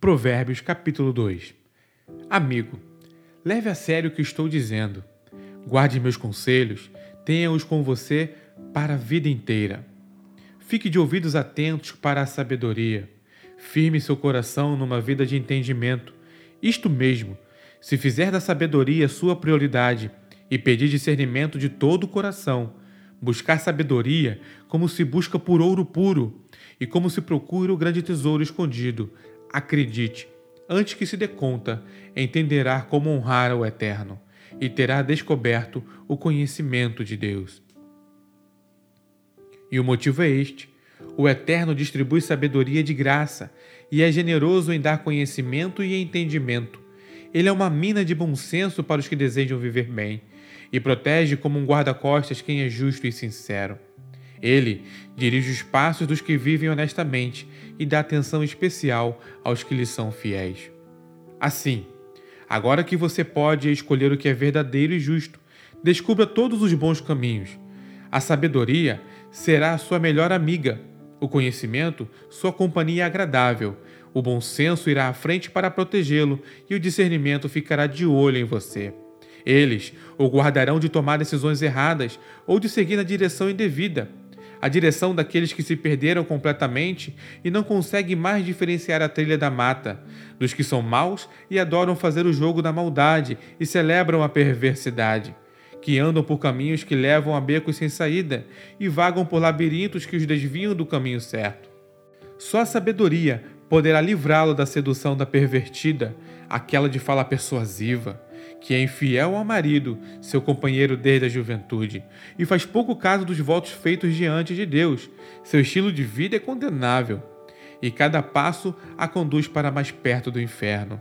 Provérbios capítulo 2. Amigo, leve a sério o que estou dizendo. Guarde meus conselhos, tenha-os com você para a vida inteira. Fique de ouvidos atentos para a sabedoria. Firme seu coração numa vida de entendimento. Isto mesmo, se fizer da sabedoria sua prioridade e pedir discernimento de todo o coração, buscar sabedoria como se busca por ouro puro e como se procura o grande tesouro escondido, acredite, antes que se dê conta, entenderá como honrar o Eterno e terá descoberto o conhecimento de Deus. E o motivo é este: o Eterno distribui sabedoria de graça e é generoso em dar conhecimento e entendimento. Ele é uma mina de bom senso para os que desejam viver bem e protege como um guarda-costas quem é justo e sincero. Ele dirige os passos dos que vivem honestamente e dá atenção especial aos que lhe são fiéis. Assim, agora que você pode escolher o que é verdadeiro e justo, descubra todos os bons caminhos. A sabedoria será a sua melhor amiga, o conhecimento, sua companhia agradável. O bom senso irá à frente para protegê-lo e o discernimento ficará de olho em você. Eles o guardarão de tomar decisões erradas ou de seguir na direção indevida a direção daqueles que se perderam completamente e não conseguem mais diferenciar a trilha da mata, dos que são maus e adoram fazer o jogo da maldade e celebram a perversidade, que andam por caminhos que levam a becos sem saída e vagam por labirintos que os desviam do caminho certo. Só a sabedoria poderá livrá-lo da sedução da pervertida, aquela de fala persuasiva que é infiel ao marido, seu companheiro desde a juventude, e faz pouco caso dos votos feitos diante de Deus. Seu estilo de vida é condenável, e cada passo a conduz para mais perto do inferno.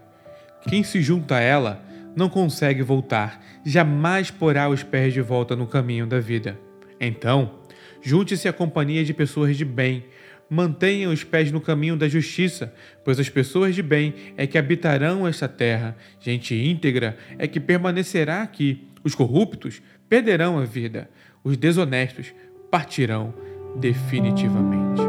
Quem se junta a ela não consegue voltar, jamais porá os pés de volta no caminho da vida. Então, junte-se à companhia de pessoas de bem, mantenham os pés no caminho da justiça, pois as pessoas de bem é que habitarão esta terra. Gente íntegra é que permanecerá aqui. Os corruptos perderão a vida, os desonestos partirão definitivamente.